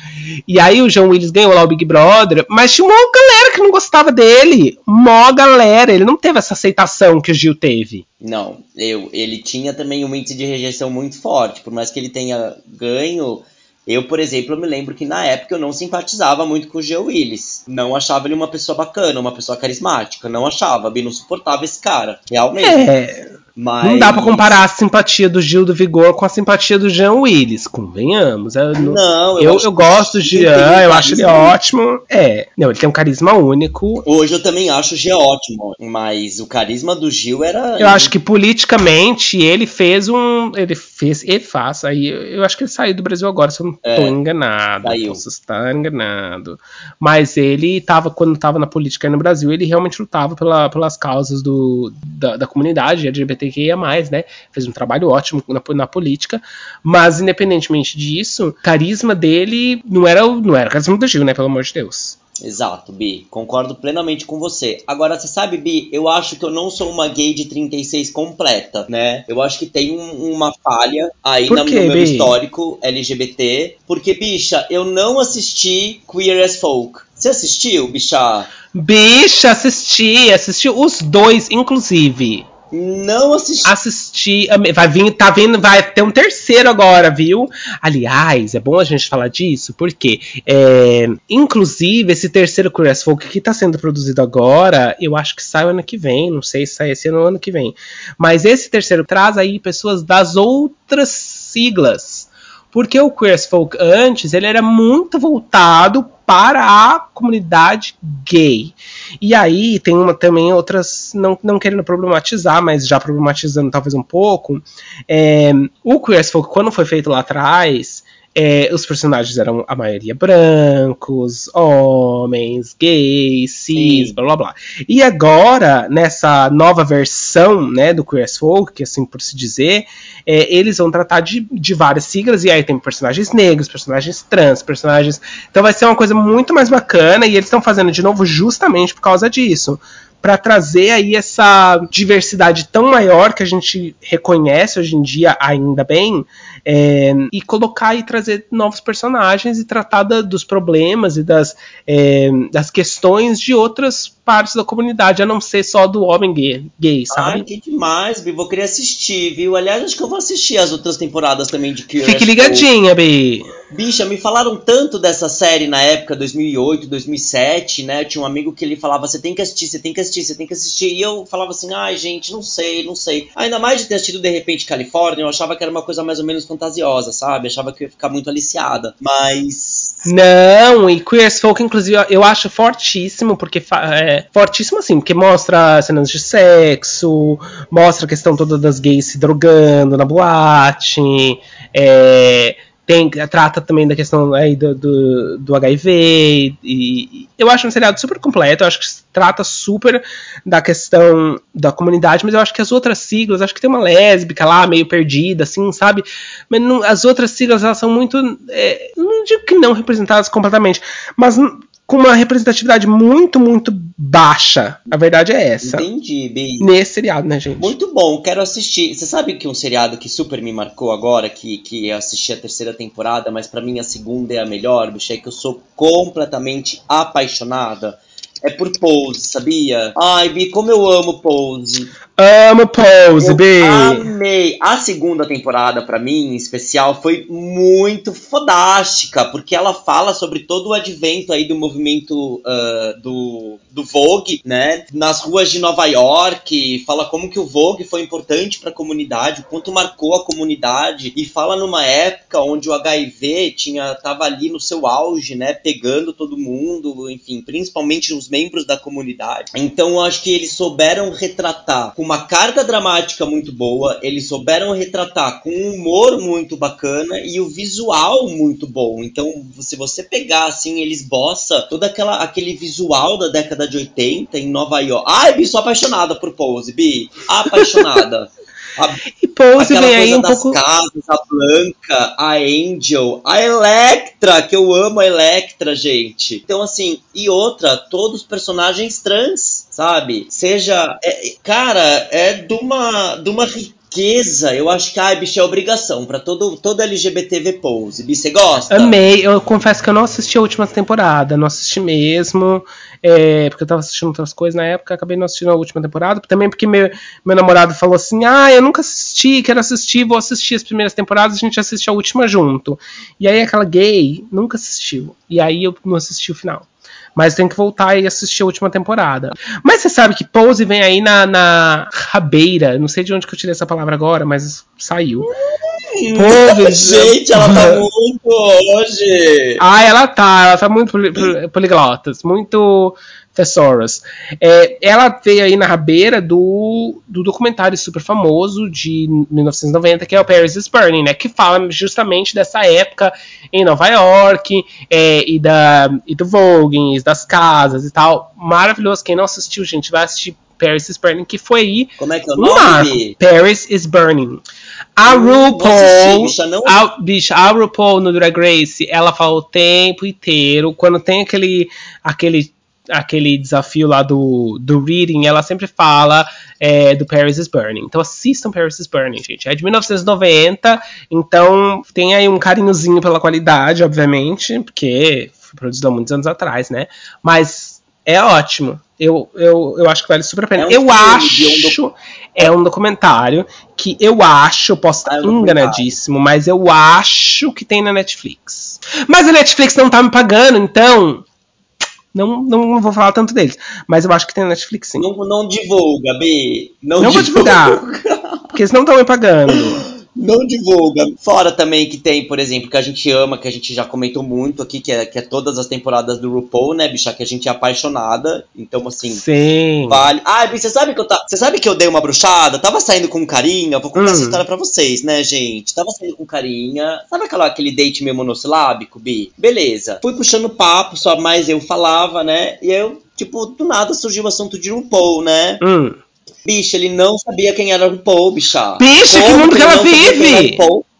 E aí o João Willis ganhou lá o Big Brother, mas tinha uma galera que não gostava dele. Mó galera. Ele não teve essa aceitação que o Gil teve. Não, eu, ele tinha também um índice de rejeição muito forte. Por mais que ele tenha ganho, eu, por exemplo, me lembro que na época eu não simpatizava muito com o Geo Willis. Não achava ele uma pessoa bacana, uma pessoa carismática. Não achava, bem, não suportava esse cara. Realmente. É. Mas... Não dá pra comparar a simpatia do Gil do Vigor com a simpatia do Jean Willis, convenhamos. Eu, não, eu, eu, eu gosto do Jean, eu acho ele ótimo. É, não, ele tem um carisma único. Hoje eu também acho o Jean ótimo, mas o carisma do Gil era. Eu acho que politicamente ele fez um. Ele fez, ele faz. Aí eu acho que ele saiu do Brasil agora, se eu não é, tô enganado. Saiu. Posso estar enganado. Mas ele tava, quando tava na política aí no Brasil, ele realmente lutava pela, pelas causas do, da, da comunidade LGBT LGBTQIA+, né? Fez um trabalho ótimo na, na política, mas independentemente disso, o carisma dele não era, não era o carisma do Gil, né? Pelo amor de Deus. Exato, Bi. Concordo plenamente com você. Agora, você sabe, Bi, eu acho que eu não sou uma gay de 36 completa, né? Eu acho que tem um, uma falha aí na, quê, no meu Bi? histórico LGBT. Porque, bicha, eu não assisti Queer as Folk. Você assistiu, bicha? Bicha, assisti. Assisti os dois, inclusive. Não assisti. Assisti. Vai vir, tá vindo, vai ter um terceiro agora, viu? Aliás, é bom a gente falar disso, porque, é, inclusive, esse terceiro Curious Folk que tá sendo produzido agora, eu acho que sai ano que vem, não sei se sai esse ano ou ano que vem. Mas esse terceiro traz aí pessoas das outras siglas. Porque o Queer Folk antes, ele era muito voltado para a comunidade gay. E aí tem uma também outras, não, não querendo problematizar, mas já problematizando talvez um pouco. É, o Queer as Folk, quando foi feito lá atrás, é, os personagens eram a maioria brancos, homens, gays, cis, Sim. blá blá blá. E agora, nessa nova versão né, do Queer as Folk, que assim por se dizer, é, eles vão tratar de, de várias siglas, e aí tem personagens negros, personagens trans, personagens. Então vai ser uma coisa muito mais bacana, e eles estão fazendo de novo justamente por causa disso para trazer aí essa diversidade tão maior que a gente reconhece hoje em dia, ainda bem, é, e colocar e trazer novos personagens e tratar da, dos problemas e das, é, das questões de outras partes da comunidade, a não ser só do homem gay, gay sabe? Ai, que demais, Bi. Vou querer assistir, viu? Aliás, acho que eu vou assistir as outras temporadas também de Curious Fique ligadinha, Bi. Bicha, me falaram tanto dessa série na época, 2008, 2007, né? Eu tinha um amigo que ele falava, você tem que assistir, você tem que assistir, você tem que assistir. E eu falava assim, ai, gente, não sei, não sei. Ainda mais de ter assistido De Repente Califórnia, eu achava que era uma coisa mais ou menos fantasiosa, sabe? Achava que ia ficar muito aliciada. Mas. Não, e Queer as Folk, inclusive, eu acho fortíssimo, porque. É, fortíssimo assim, porque mostra cenas de sexo, mostra a questão toda das gays se drogando na boate. É, tem, trata também da questão aí do, do, do, HIV. E, e, eu acho um seriado super completo. Eu acho que trata super da questão da comunidade, mas eu acho que as outras siglas, acho que tem uma lésbica lá meio perdida, assim, sabe? Mas não, as outras siglas elas são muito. É, não digo que não representadas completamente, mas com uma representatividade muito, muito baixa. A verdade é essa. Entendi, bem. Nesse seriado, né, gente? Muito bom, quero assistir. Você sabe que um seriado que super me marcou agora, que, que eu assisti a terceira temporada, mas para mim a segunda é a melhor, bicho, é que eu sou completamente apaixonada é por Pose, sabia? Ai, Bi, como eu amo Pose. Amo Pose, eu Bi. Amei. A segunda temporada, para mim, em especial, foi muito fodástica, porque ela fala sobre todo o advento aí do movimento uh, do, do Vogue, né? Nas ruas de Nova York, fala como que o Vogue foi importante para a comunidade, o quanto marcou a comunidade, e fala numa época onde o HIV tinha tava ali no seu auge, né? Pegando todo mundo, enfim, principalmente nos membros da comunidade. Então eu acho que eles souberam retratar com uma carga dramática muito boa, eles souberam retratar com um humor muito bacana e o visual muito bom. Então, se você pegar assim, eles bossa todo aquela, aquele visual da década de 80 em Nova York. Ai, Bi, sou apaixonada por Pose, Bi. Apaixonada. A, e Pose vem aí um das pouco... casas, a Blanca, a Angel, a Electra, que eu amo a Electra, gente. Então, assim, e outra, todos os personagens trans, sabe? Seja. É, cara, é de uma, de uma riqueza eu acho que, ai, bicho, é obrigação pra todo, todo LGBT ver Pose. Bi, você gosta? Amei. Eu confesso que eu não assisti a última temporada. Não assisti mesmo. é, porque eu tava assistindo outras coisas na época. Acabei não assistindo a última temporada. Também porque meu, meu namorado falou assim: Ah, eu nunca assisti, quero assistir, vou assistir as primeiras temporadas. A gente assiste a última junto. E aí aquela gay nunca assistiu. E aí eu não assisti o final. Mas tem que voltar e assistir a última temporada. Mas você sabe que Pose vem aí na, na rabeira. Não sei de onde que eu tirei essa palavra agora, mas saiu. Pose. Gente, ela tá muito hoje. Ah, ela tá, ela tá muito poli- poli- poliglotas, muito thesaurus. É, ela veio aí na rabeira do, do documentário super famoso de 1990, que é o Paris is Burning, né? Que fala justamente dessa época em Nova York é, e, da, e do Vogue, das casas e tal. Maravilhoso. Quem não assistiu, gente, vai assistir Paris is Burning, que foi aí Como é que é o nome? Paris is Burning. A RuPaul, bicha, não- a, bicha, a RuPaul no Drag Race, ela fala o tempo inteiro. Quando tem aquele, aquele, aquele desafio lá do, do reading, ela sempre fala é, do Paris is Burning. Então assistam Paris is Burning, gente. É de 1990, então tem aí um carinhozinho pela qualidade, obviamente, porque foi produzido há muitos anos atrás, né? Mas é ótimo. Eu, eu, eu acho que vale super a pena. É um eu filme, acho. É um documentário que eu acho, eu posso estar Ah, é um documentário. enganadíssimo, mas eu acho que tem na Netflix. Mas a Netflix não tá me pagando, então. Não, não vou falar tanto deles. Mas eu acho que tem na Netflix sim. Não, não divulga, Bi. Não, Não vou divulga. divulgar. Porque eles não estão me pagando. Não divulga. Fora também que tem, por exemplo, que a gente ama, que a gente já comentou muito aqui, que é, que é todas as temporadas do RuPaul, né, bicha? Que a gente é apaixonada. Então, assim, Sim. vale. Ah, Bi, você sabe que eu tá. Você sabe que eu dei uma bruxada? Tava saindo com carinha. Vou contar Hum. essa história pra vocês, né, gente? Tava saindo com carinha. Sabe aquela, aquele date meio monossilábico, Bi? Beleza. Fui puxando papo, só mais eu falava, né? E eu, tipo, do nada surgiu o assunto de RuPaul, né? Hum. Bicha, ele não sabia quem era RuPaul, bicha. Bicha, que mundo que ela não vive?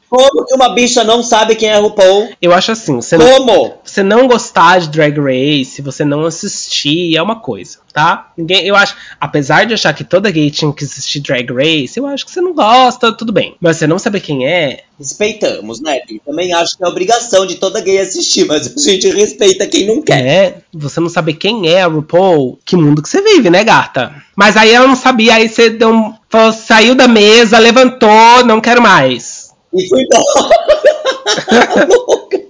Como que uma bicha não sabe quem é RuPaul? Eu acho assim, você não, Como? Você não gostar de Drag Race, você não assistir, é uma coisa, tá? Ninguém, eu acho, apesar de achar que toda gay tinha que assistir Drag Race, eu acho que você não gosta, tudo bem. Mas você não saber quem é, Respeitamos, né, Bi? Também acho que é obrigação de toda gay assistir, mas a gente respeita quem não quer. é, você não saber quem é a RuPaul, que mundo que você vive, né, gata? Mas aí ela não sabia, aí você deu um, falou, saiu da mesa, levantou, não quero mais. E fui embora.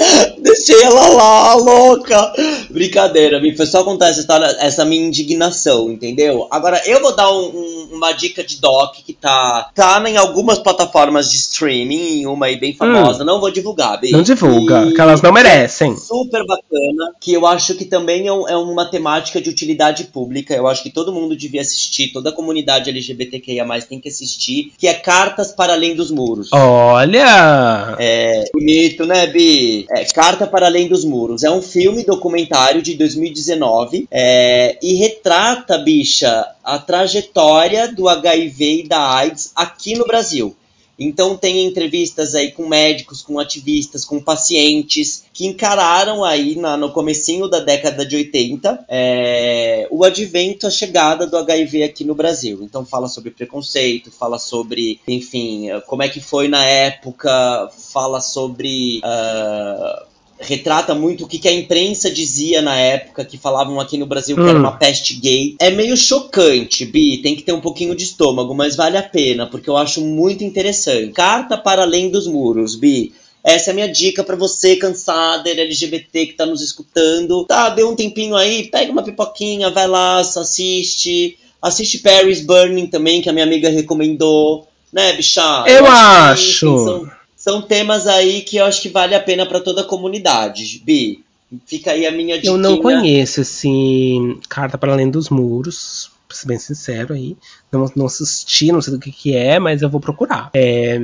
Deixei ela lá, louca. Brincadeira. Foi só contar essa história, essa minha indignação, entendeu? Agora, eu vou dar um- um- uma dica de doc que tá, tá em algumas plataformas de streaming, uma aí bem famosa. Não vou divulgar, Bi. Não divulga, E- que elas não merecem. super bacana, que eu acho que também é, um- é uma temática de utilidade pública. Eu acho que todo mundo devia assistir, toda a comunidade LGBTQIA+, tem que assistir, que é Cartas para Além dos Muros. Olha! É bonito, né, Bi? É, Carta para Além dos Muros. É um filme documentário de 2019 é, e retrata, bicha, a trajetória do HIV e da AIDS aqui no Brasil. Então tem entrevistas aí com médicos, com ativistas, com pacientes que encararam aí na- no comecinho da década de 80 é, o advento, a chegada do HIV aqui no Brasil. Então fala sobre preconceito, fala sobre, enfim, como é que foi na época, fala sobre ah, retrata muito o que, que a imprensa dizia na época, que falavam aqui no Brasil que era Hum. uma peste gay. É meio chocante, Bi, tem que ter um pouquinho de estômago, mas vale a pena, porque eu acho muito interessante. Carta para além dos muros, Bi. Essa é a minha dica pra você, cansada, LGBT que tá nos escutando. Tá, deu um tempinho aí, pega uma pipoquinha, vai lá, assiste. Assiste Paris Burning também, que a minha amiga recomendou. Né, bicha? Eu que, acho. enfim, são, temas aí que eu acho que vale a pena pra toda a comunidade. Bi, fica aí a minha dica. Eu não conheço esse Carta para Além dos Muros, pra ser bem sincero aí. Não, não assisti, não sei do que, que é, mas eu vou procurar. É,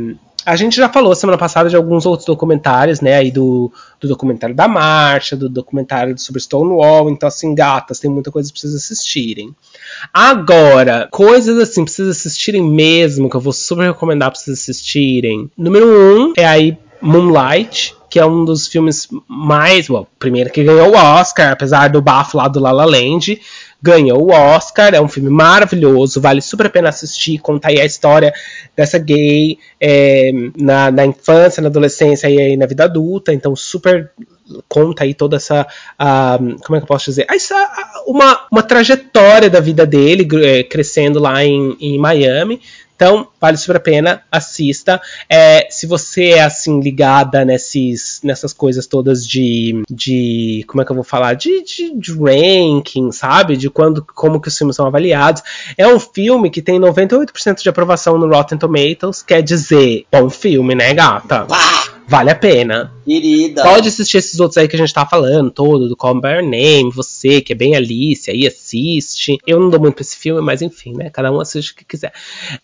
a gente já falou semana passada de alguns outros documentários, né? Aí do, do documentário da marcha, do documentário sobre Stonewall. Então, assim, gatas, tem muita coisa pra vocês assistirem. Agora, coisas assim, pra vocês assistirem mesmo, que eu vou super recomendar pra vocês assistirem. Número um é aí Moonlight, que é um dos filmes mais. Well, primeiro que ganhou o Oscar, apesar do bafo lá do La La Land. Ganhou o Oscar. É um filme maravilhoso, vale super a pena assistir. Conta aí a história dessa gay é, na, na infância, na adolescência e aí na vida adulta. Então, super conta aí toda essa. Como é que eu posso dizer? Essa, uma, uma trajetória da vida dele, é, crescendo lá em, em Miami. Então, vale super a pena, assista. É, se você é assim, ligada nesses, nessas coisas todas de. de como é que eu vou falar? De, de, de, ranking, sabe? De quando, como que os filmes são avaliados. É um filme que tem 98% de aprovação no Rotten Tomatoes, quer dizer, bom filme, né, gata? Pá! Vale a pena. Querida. Pode assistir esses outros aí que a gente tá falando, todo, do Call By Your Name, você, que é bem Alice, aí assiste. Eu não dou muito pra esse filme, mas enfim, né? Cada um assiste o que quiser.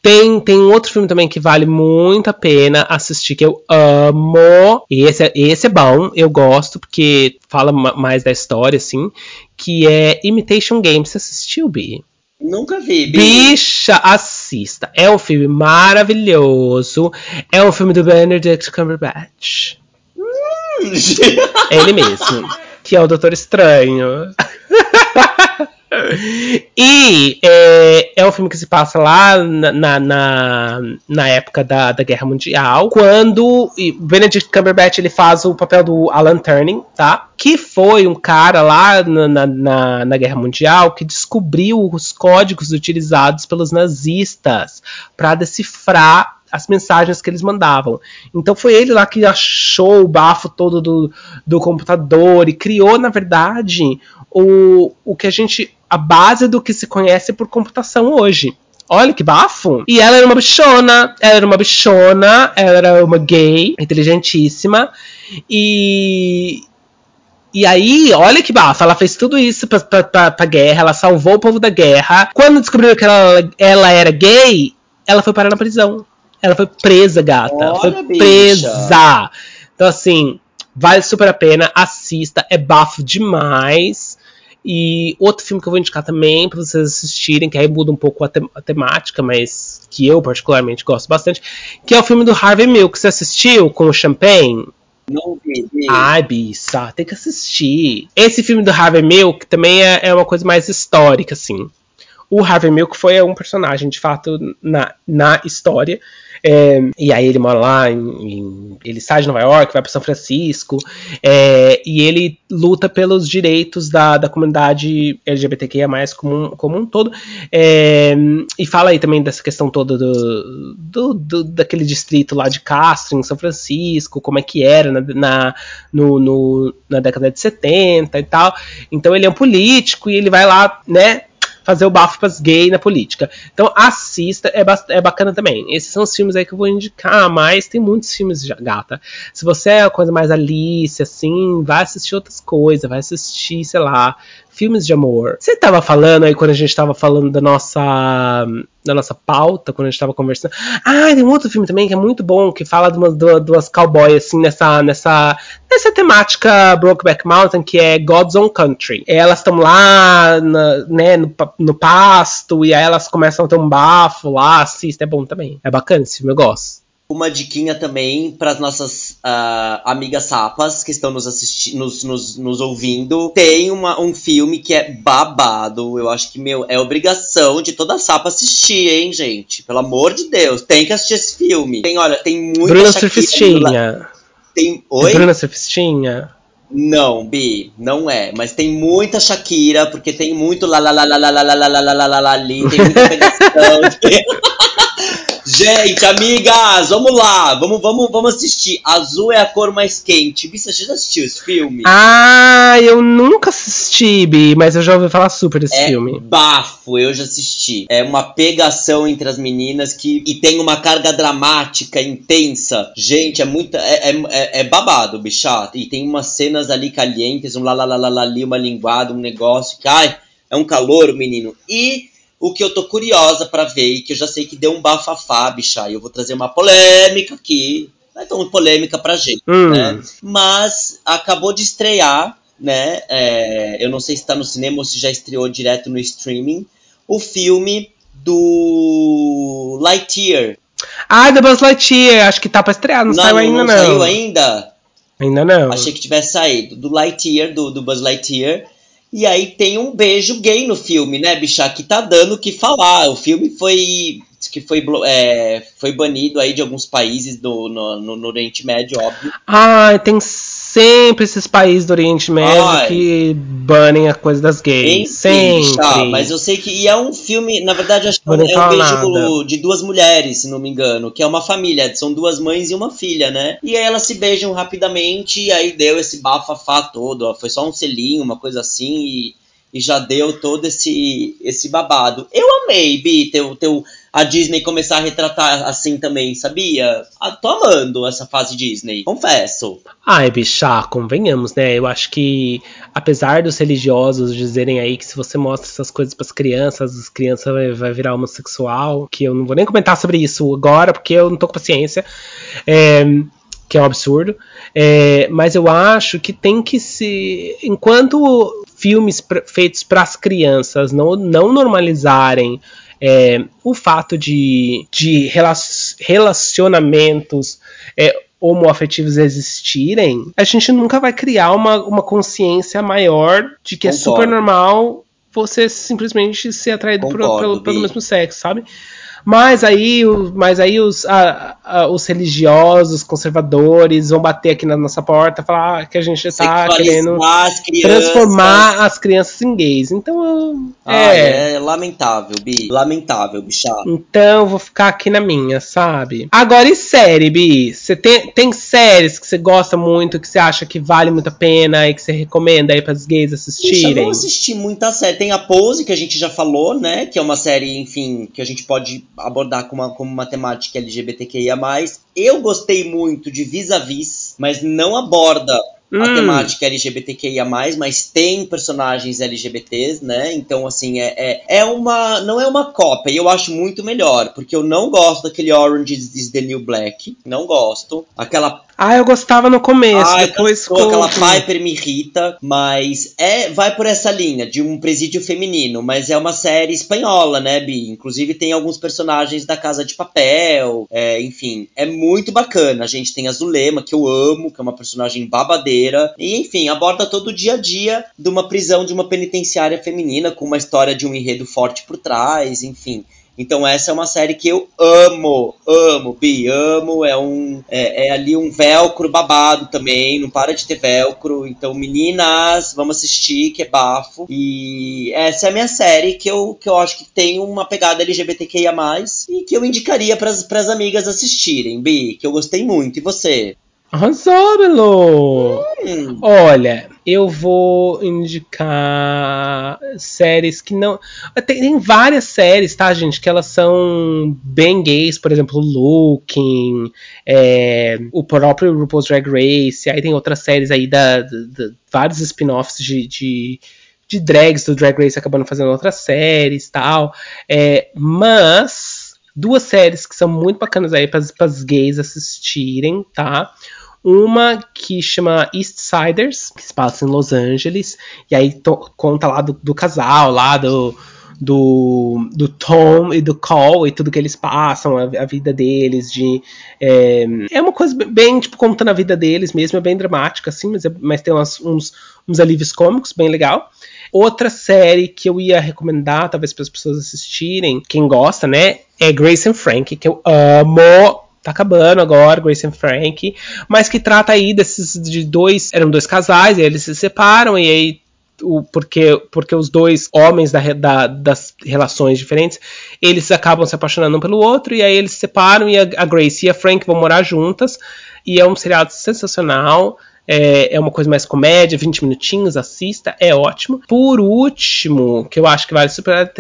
Tem, tem um outro filme também que vale muito a pena assistir, que eu amo. E esse, é, esse é bom, eu gosto, porque fala mais da história, assim. Que é Imitation Game. Você assistiu, Bi? Nunca vi. Bi. Bicha, assista. É um filme maravilhoso. É um filme do Benedict Cumberbatch. Hum. Ele mesmo. Que é o Doutor Estranho. E é, é, um filme que se passa lá na, na, na época da, da Guerra Mundial, quando Benedict Cumberbatch ele faz o papel do Alan Turing, tá? Que foi um cara lá na, na, na Guerra Mundial que descobriu os códigos utilizados pelos nazistas para decifrar as mensagens que eles mandavam. Então foi ele lá que achou o bafo todo do, do computador e criou, na verdade, o, o que a gente. A base do que se conhece por computação hoje. Olha que bafo! E ela era uma bichona, ela era uma bichona, ela era uma gay, inteligentíssima. E. E aí, olha que bafo, ela fez tudo isso pra, pra, pra, pra guerra, ela salvou o povo da guerra. Quando descobriram que ela, ela era gay, ela foi parar na prisão. Ela foi presa, gata. Olha, foi bicha. presa. Então, assim, vale super a pena, assista, é bafo demais. E outro filme que eu vou indicar também para vocês assistirem, que aí muda um pouco a, te a, temática, mas que eu particularmente gosto bastante, que é o filme do Harvey Milk. Você assistiu com o Champagne? Não vi. Ai, Bissa, tem que assistir. Esse filme do Harvey Milk também é, é uma coisa mais histórica, assim. O Harvey Milk foi um personagem, de fato, na, na história. É, e aí ele mora lá, em, em, ele sai de Nova York, vai para São Francisco, é, e ele luta pelos direitos da, da comunidade LGBTQIA+, como um, como um todo, é, e fala aí também dessa questão toda do, do, do, daquele distrito lá de Castro, em São Francisco, como é que era na, na, no, no, na década de 70 e tal. Então ele é um político e ele vai lá, né, fazer o bafo pras gay na política. Então assista, é, é bacana também. Esses são os filmes aí que eu vou indicar, mas tem muitos filmes já, gata. Se você é uma coisa mais Alice, assim, vai assistir outras coisas, vai assistir, sei lá, filmes de amor. Você tava falando aí quando a gente tava falando da nossa da nossa pauta, quando a gente tava conversando. Ah, tem um outro filme também que é muito bom, que fala de umas, duas cowboys, assim, nessa, nessa, nessa temática Brokeback Mountain, que é God's Own Country. Elas estão lá, na, né, no, no pasto, e aí elas começam a ter um bafo lá, assista, é bom também. É bacana esse filme, eu gosto uma diquinha também para as nossas uh, amigas sapas que estão nos assistindo, nos, nos, nos, ouvindo. Tem uma, um filme que é babado. Eu acho que, meu, é obrigação de toda sapa assistir, hein, gente? Pelo amor de Deus, tem que assistir esse filme. Tem, olha, tem muita Bruna Surfistinha. Tem. Oi? Bruna Surfistinha. Não, Bi, não é. Mas tem muita Shakira, porque tem muito lá lá lá lá lá lá lá lá lá lá lá lá ali, tem muita pegação. Gente, amigas, vamos lá, vamos, vamos, vamos assistir. Azul é a cor mais quente. Bi, você já assistiu esse filme? Ah, eu nunca assisti, Bi, mas eu já ouvi falar super desse é filme. Bafo, eu já assisti. É uma pegação entre as meninas que e tem uma carga dramática intensa. Gente, é muito. É, é, é babado, bichato. E tem umas cenas ali calientes, um lá lá lá, lá ali, uma linguada, um negócio que, ai, é um calor, menino. E o que eu tô curiosa para ver e que eu já sei que deu um bafafá, bicha. E eu vou trazer uma polêmica aqui. Não é tão polêmica pra gente, Hum. né? Mas acabou de estrear, né? É, eu não sei se tá no cinema ou se já estreou direto no streaming. O filme do Lightyear. Ah, The Buzz Lightyear, acho que tá pra estrear, não, saiu ainda não. saiu ainda? Ainda não. Achei que tivesse saído. Do Lightyear, do, do Buzz Lightyear. E aí tem um beijo gay no filme, né, bicha? Que tá dando o que falar. O filme foi que foi, é, foi banido aí de alguns países do, no, no, no Oriente Médio, óbvio. Ah, tem sempre esses países do Oriente Médio Ai. que banem a coisa das gays. Enfim, sempre. Tá, mas eu sei que. E é um filme, na verdade, acho que é um beijo nada. de duas mulheres, se não me engano, que é uma família, são duas mães e uma filha, né? E aí elas se beijam rapidamente, e aí deu esse bafafá todo. Ó, foi só um selinho, uma coisa assim, e, e já deu todo esse, esse babado. Eu amei, Bi, teu. teu a Disney começar a retratar assim também, sabia? Ah, tô amando essa fase Disney, confesso. Ai, bicha, convenhamos, né? Eu acho que, apesar dos religiosos dizerem aí que se você mostra essas coisas para as crianças, as crianças vai, vai, virar homossexual, que eu não vou nem comentar sobre isso agora, porque eu não tô com paciência. É, que é um absurdo. É, mas eu acho que tem que se. Enquanto filmes feitos para as crianças não, não normalizarem é, o fato de, de relacionamentos é, homoafetivos existirem, a gente nunca vai criar uma, uma consciência maior de que Concordo. é super normal você simplesmente ser atraído Concordo, por, pelo, pelo mesmo sexo, sabe? Mas aí, mas aí os, a, a, os religiosos, conservadores vão bater aqui na nossa porta falar que a gente está querendo as transformar as crianças em gays. Então, ah, é... é lamentável, Bi. Lamentável, bicha. Então, eu vou ficar aqui na minha, sabe? Agora, e série, Bi? Você tem, tem séries que você gosta muito, que você acha que vale muito a pena e que você recomenda aí para os gays assistirem? Bicha, eu não assisti muita série. Tem a Pose, que a gente já falou, né? Que é uma série, enfim, que a gente pode abordar como uma, como uma temática LGBTQIA. Eu gostei muito de Vis-a-Vis, mas não aborda hum. a temática LGBTQIA, mas tem personagens LGBTs, né? Então, assim, é, é, é uma. Não é uma cópia, e eu acho muito melhor, porque eu não gosto daquele Orange is the New Black. Não gosto. Aquela ah, eu gostava no começo, ah, depois ficou... aquela Piper me irrita, mas é vai por essa linha de um presídio feminino, mas é uma série espanhola, né, Bi? Inclusive tem alguns personagens da Casa de Papel, é, enfim, é muito bacana. A gente tem a Zulema, que eu amo, que é uma personagem babadeira, e enfim, aborda todo o dia a dia de uma prisão de uma penitenciária feminina com uma história de um enredo forte por trás, enfim. Então essa é uma série que eu amo, amo, Bi, amo. É um é, é, ali um velcro babado também, não para de ter velcro. Então meninas, vamos assistir, que é bafo. E essa é a minha série que eu, que eu acho que tem uma pegada LGBTQIA+, e que eu indicaria para as amigas assistirem, Bi, que eu gostei muito. E você? Arrasou, Belo! Hum. Olha, eu vou indicar séries que não. Tem, tem, várias séries, tá, gente? Que elas são bem gays, por exemplo, Looking, é, o próprio RuPaul's Drag Race, aí tem outras séries aí da, da, da vários spin-offs de, de, de, drags do Drag Race acabando fazendo outras séries tal. É, mas duas séries que são muito bacanas aí para as gays assistirem, tá? Uma que chama Eastsiders, que se passa em Los Angeles, e aí conta lá do, do casal, lá do, do, do Tom e do Cole e tudo que eles passam, a, a vida deles, de. É, é, uma coisa bem, tipo, contando a vida deles mesmo, é bem dramática, assim, mas, é, mas tem umas, uns, uns alívios cômicos, bem legal. Outra série que eu ia recomendar, talvez para as pessoas assistirem, quem gosta, né, é Grace and Frank, que eu amo tá acabando agora, Grace and Frank, mas que trata aí desses de dois, eram dois casais, e eles se separam e aí o, porque, porque os dois homens da, da, das relações diferentes, eles acabam se apaixonando um pelo outro, e aí eles se separam, e a, a Grace e a Frank vão morar juntas, e é um seriado sensacional, é, é, uma coisa mais comédia, 20 minutinhos, assista, é ótimo. Por último, que eu acho que vale super,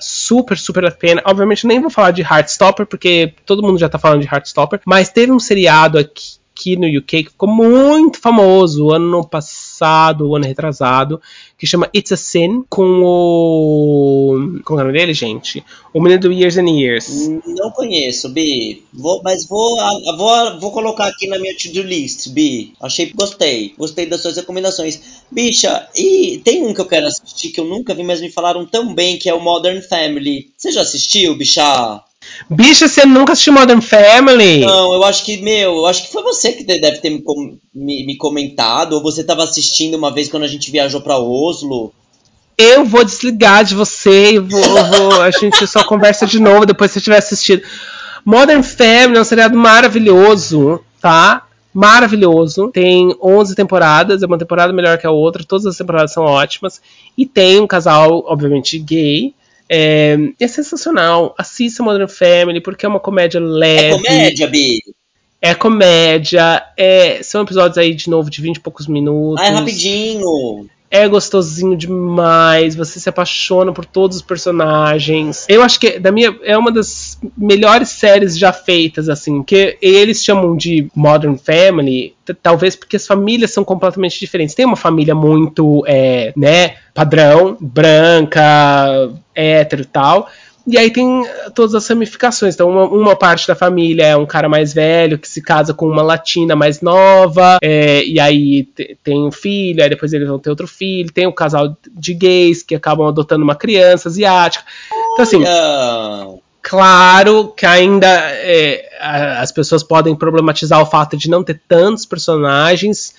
super, super a pena, obviamente nem vou falar de Heartstopper, porque todo mundo já tá falando de Heartstopper, mas teve um seriado aqui aqui no UK que ficou muito famoso ano passado, ano retrasado, que chama It's a Sin, com o. Como é o nome dele, gente? O menino do Years and Years. Não conheço, Bi. Vou, mas vou, vou, vou colocar aqui na minha to-do list, Bi. Achei, gostei. Gostei das suas recomendações. Bicha, e tem um que eu quero assistir que eu nunca vi, mas me falaram tão bem, que é o Modern Family. Você já assistiu, bicha? Bicha, você nunca assistiu Modern Family? Não, eu acho que, meu, eu acho que foi você que deve ter me, me, me comentado, ou você estava assistindo uma vez quando a gente viajou para Oslo. eu vou desligar de você e vou, vou, a gente só conversa de novo depois que você tiver assistido. Modern Family é um seriado maravilhoso, tá? Maravilhoso. Tem 11 temporadas, é uma temporada melhor que a outra, todas as temporadas são ótimas. E tem um casal, obviamente, gay. É, é sensacional. Assista Modern Family, porque é uma comédia leve. É comédia, Bi? É comédia. É, são episódios aí, de novo, de 20 e poucos minutos. Ah, é rapidinho. É gostosinho demais, você se apaixona por todos os personagens. Eu acho que da minha é uma das melhores séries já feitas assim, que eles chamam de Modern Family, talvez porque as famílias são completamente diferentes. Tem uma família muito, é, né, padrão, branca, hétero e tal. E aí tem todas as ramificações. Então, uma, uma, parte da família é um cara mais velho que se casa com uma latina mais nova, é, e aí tem um filho, aí depois eles vão ter outro filho. Tem o um casal de gays que acabam adotando uma criança asiática. Então, assim. Claro que ainda é, as pessoas podem problematizar o fato de não ter tantos personagens,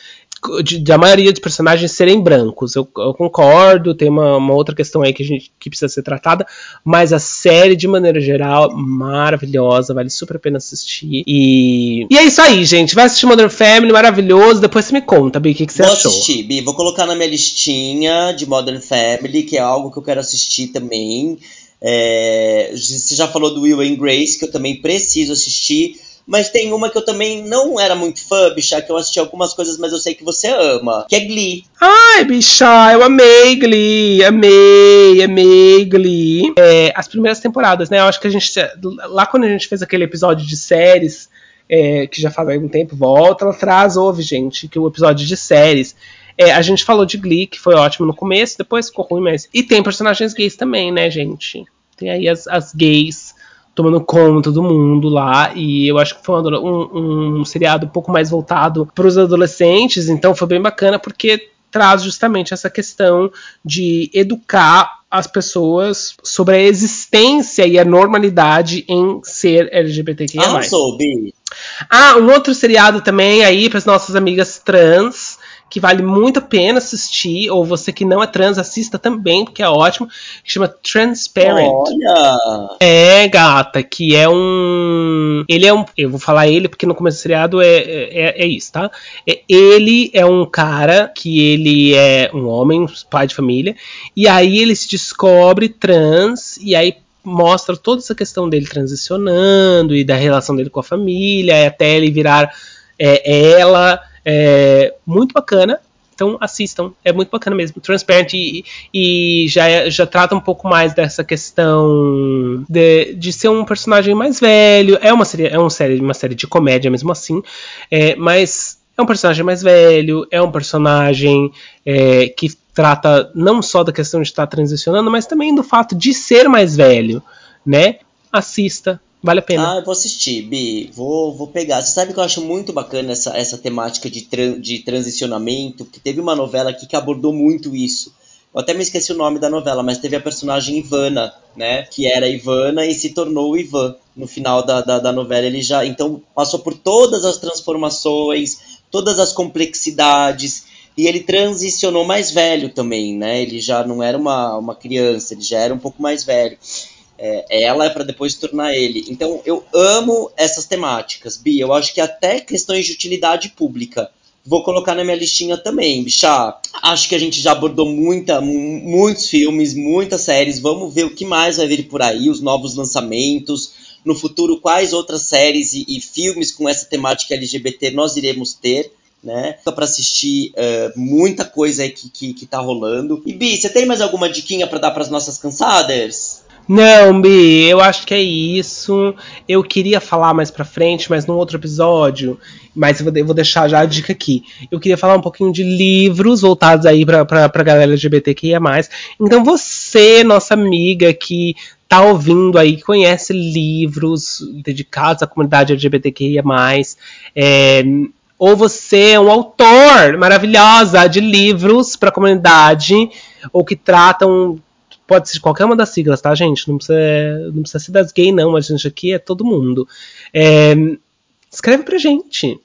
de, de, a maioria dos personagens serem brancos. Eu, eu concordo, tem uma, uma, outra questão aí que, a gente, que precisa ser tratada, mas a série, de maneira geral, maravilhosa, vale super a pena assistir. E, e é isso aí, gente. Vai assistir Modern Family, maravilhoso. Depois você me conta, Bi, o que, que você Vou achou. Vou assistir, Bi. Vou colocar na minha listinha de Modern Family, que é algo que eu quero assistir também. É, você já falou do Will and Grace, que eu também preciso assistir. Mas tem uma que eu também não era muito fã, bicha, que eu assisti algumas coisas, mas eu sei que você ama, que é Glee. Ai, bicha, eu amei Glee, amei, amei Glee. É, as primeiras temporadas, né? Eu acho que a gente. Lá quando a gente fez aquele episódio de séries, é, que já faz algum tempo, volta ela traz, ouve, gente, que o episódio de séries. É, a gente falou de Glee, que foi ótimo no começo, depois ficou ruim, mas. E tem personagens gays também, né, gente? Tem aí as, as gays tomando conta do mundo lá. E eu acho que foi um, um seriado um pouco mais voltado para os adolescentes, então foi bem bacana porque traz justamente essa questão de educar as pessoas sobre a existência e a normalidade em ser LGBTQIA+. Ah, soube. Ah, um outro seriado também aí para as nossas amigas trans, que vale muito a pena assistir, ou você que não é trans, assista também, porque é ótimo, que chama Transparent. Olha! É, gata, que é um. Ele é um. Eu vou falar ele porque no começo do seriado é, é, é isso, tá? É, ele é um cara que ele é um homem, pai de família, e aí ele se descobre trans, e aí mostra toda essa questão dele transicionando e da relação dele com a família, até ele virar é, ela. É muito bacana. Então assistam, é muito bacana mesmo. Transparent e, e já, já trata um pouco mais dessa questão de, de ser um personagem mais velho. É uma série, é uma série, uma série de comédia mesmo assim, é, mas é um personagem mais velho, é um personagem é, que trata não só da questão de estar transicionando, mas também do fato de ser mais velho, né? Assista, Vale a pena. Ah, eu vou assistir, Bi. Vou, vou pegar. Você sabe que eu acho muito bacana essa, essa temática de, tran, de transicionamento, porque teve uma novela aqui que abordou muito isso. Eu até me esqueci o nome da novela, mas teve a personagem Ivana, né? Que era Ivana e se tornou Ivan. No final da, da, da novela, ele já. Então, passou por todas as transformações, todas as complexidades. E ele transicionou mais velho também, né? Ele já não era uma, uma criança, ele já era um pouco mais velho é, ela é para depois tornar ele. Então eu amo essas temáticas, Bi. Eu acho que até questões de utilidade pública vou colocar na minha listinha também, bicha. Acho que a gente já abordou muita, muitos filmes, muitas séries. Vamos ver o que mais vai vir por aí, os novos lançamentos. No futuro, quais outras séries e, e filmes com essa temática LGBT nós iremos ter né? Para assistir uh, muita coisa aí que, que, que tá rolando. E Bi, você tem mais alguma diquinha para dar para as nossas cansadas? Não, Bi, eu acho que é isso. Eu queria falar mais pra frente, mas num outro episódio. Mas eu vou, deixar já a dica aqui. Eu queria falar um pouquinho de livros voltados aí pra, pra, pra galera LGBTQIA. Então você, nossa amiga que tá ouvindo aí, conhece livros dedicados à comunidade LGBTQIA, é, ou você é um autor maravilhosa de livros para a comunidade, ou que tratam Pode ser qualquer uma das siglas, tá, gente? Não precisa, não precisa ser das gay, não. A gente aqui é todo mundo. É, escreve pra gente.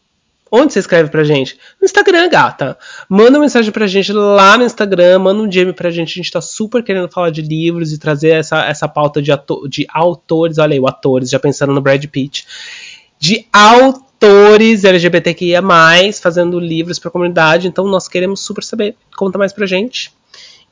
Onde você escreve pra gente? No Instagram, gata. Manda uma mensagem pra gente lá no Instagram, manda um DM pra gente. A gente tá super querendo falar de livros e trazer essa, essa pauta de, de autores. Olha aí, o atores, já pensando no Brad Pitt. De autores LGBTQIA, fazendo livros pra comunidade. Então nós queremos super saber. Conta mais pra gente.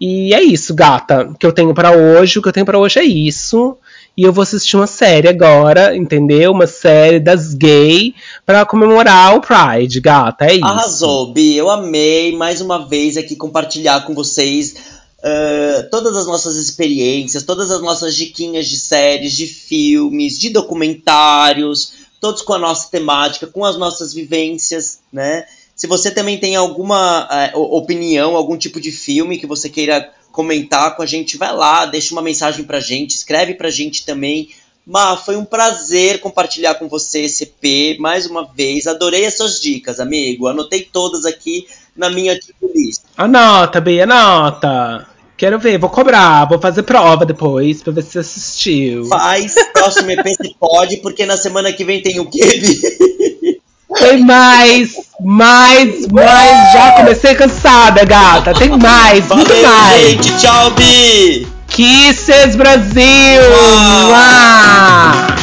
E é isso, gata. O que eu tenho para hoje, o que eu tenho para hoje é isso. E eu vou assistir uma série agora, entendeu? Uma série das gay para comemorar o Pride, gata. É isso. Arrasou, Bi. Eu amei mais uma vez aqui compartilhar com vocês uh, todas as nossas experiências, todas as nossas diquinhas de séries, de filmes, de documentários, todos com a nossa temática, com as nossas vivências, né? Se você também tem alguma uh, opinião, algum tipo de filme que você queira comentar com a gente, vai lá, deixa uma mensagem pra gente, escreve pra gente também. Ma, foi um prazer compartilhar com você esse EP mais uma vez. Adorei as suas dicas, amigo. Anotei todas aqui na minha lista. Anota, Bia, anota. Quero ver, vou cobrar, vou fazer prova depois pra ver se você assistiu. Faz, próximo EP se pode, porque na semana que vem tem o quê, Tem mais, mais, mais. Já comecei cansada, gata. Tem mais, Valeu, muito mais. Gente, tchau, Bi. Kisses Brasil! Uau.